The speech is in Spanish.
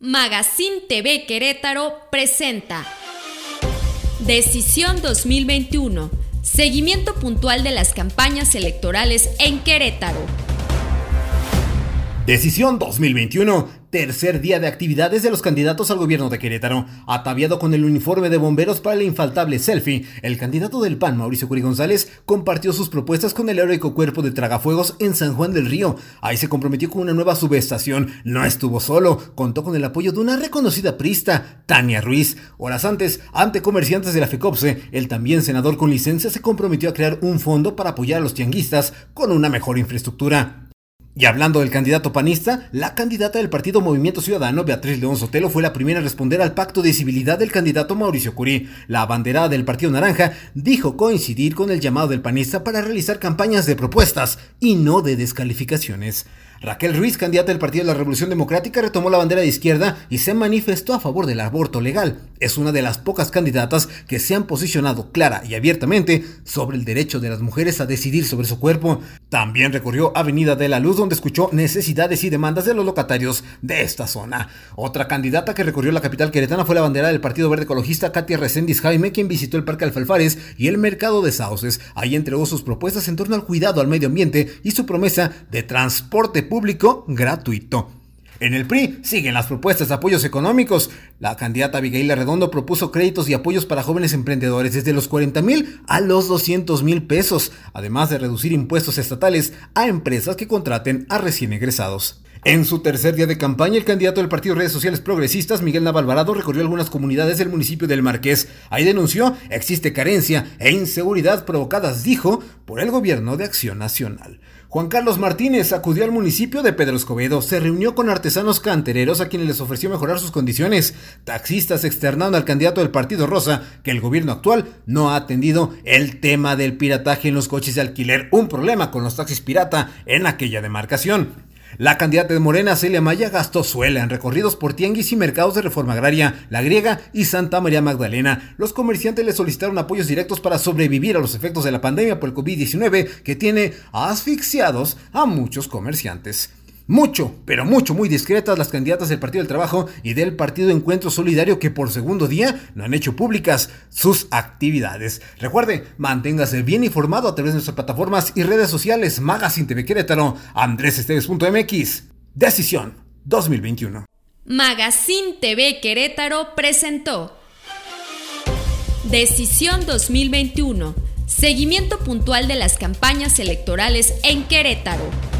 Magazine TV Querétaro presenta Decisión 2021. Seguimiento puntual de las campañas electorales en Querétaro. Decisión 2021 tercer día de actividades de los candidatos al gobierno de Querétaro. Ataviado con el uniforme de bomberos para el infaltable selfie, el candidato del PAN, Mauricio Curi González, compartió sus propuestas con el heroico cuerpo de Tragafuegos en San Juan del Río. Ahí se comprometió con una nueva subestación. No estuvo solo, contó con el apoyo de una reconocida prista, Tania Ruiz. Horas antes, ante comerciantes de la FECOPSE, el también senador con licencia se comprometió a crear un fondo para apoyar a los tianguistas con una mejor infraestructura. Y hablando del candidato panista, la candidata del partido Movimiento Ciudadano, Beatriz León Sotelo, fue la primera a responder al pacto de civilidad del candidato Mauricio Curí. La abanderada del Partido Naranja dijo coincidir con el llamado del panista para realizar campañas de propuestas y no de descalificaciones. Raquel Ruiz, candidata del Partido de la Revolución Democrática, retomó la bandera de izquierda y se manifestó a favor del aborto legal. Es una de las pocas candidatas que se han posicionado clara y abiertamente sobre el derecho de las mujeres a decidir sobre su cuerpo. También recorrió Avenida de la Luz donde escuchó necesidades y demandas de los locatarios de esta zona. Otra candidata que recorrió la capital queretana fue la bandera del Partido Verde Ecologista Katia Reséndiz Jaime, quien visitó el Parque Alfalfares y el Mercado de Sauces. Ahí entregó sus propuestas en torno al cuidado al medio ambiente y su promesa de transporte público gratuito. En el PRI siguen las propuestas de apoyos económicos. La candidata Abigail Redondo propuso créditos y apoyos para jóvenes emprendedores desde los 40 mil a los 200 mil pesos, además de reducir impuestos estatales a empresas que contraten a recién egresados. En su tercer día de campaña, el candidato del Partido Redes Sociales Progresistas, Miguel Navalvarado, recorrió algunas comunidades del municipio del Marqués. Ahí denunció existe carencia e inseguridad provocadas, dijo, por el gobierno de Acción Nacional. Juan Carlos Martínez acudió al municipio de Pedro Escobedo, se reunió con artesanos cantereros a quienes les ofreció mejorar sus condiciones. Taxistas externaron al candidato del Partido Rosa que el gobierno actual no ha atendido el tema del pirataje en los coches de alquiler, un problema con los taxis pirata en aquella demarcación. La candidata de Morena, Celia Maya, gastó suela en recorridos por tianguis y mercados de reforma agraria, La Griega y Santa María Magdalena. Los comerciantes le solicitaron apoyos directos para sobrevivir a los efectos de la pandemia por el COVID-19 que tiene asfixiados a muchos comerciantes. Mucho, pero mucho, muy discretas las candidatas del Partido del Trabajo y del Partido Encuentro Solidario que por segundo día no han hecho públicas sus actividades. Recuerde, manténgase bien informado a través de nuestras plataformas y redes sociales Magazine TV Querétaro, andresesteves.mx. Decisión 2021. Magazine TV Querétaro presentó Decisión 2021. Seguimiento puntual de las campañas electorales en Querétaro.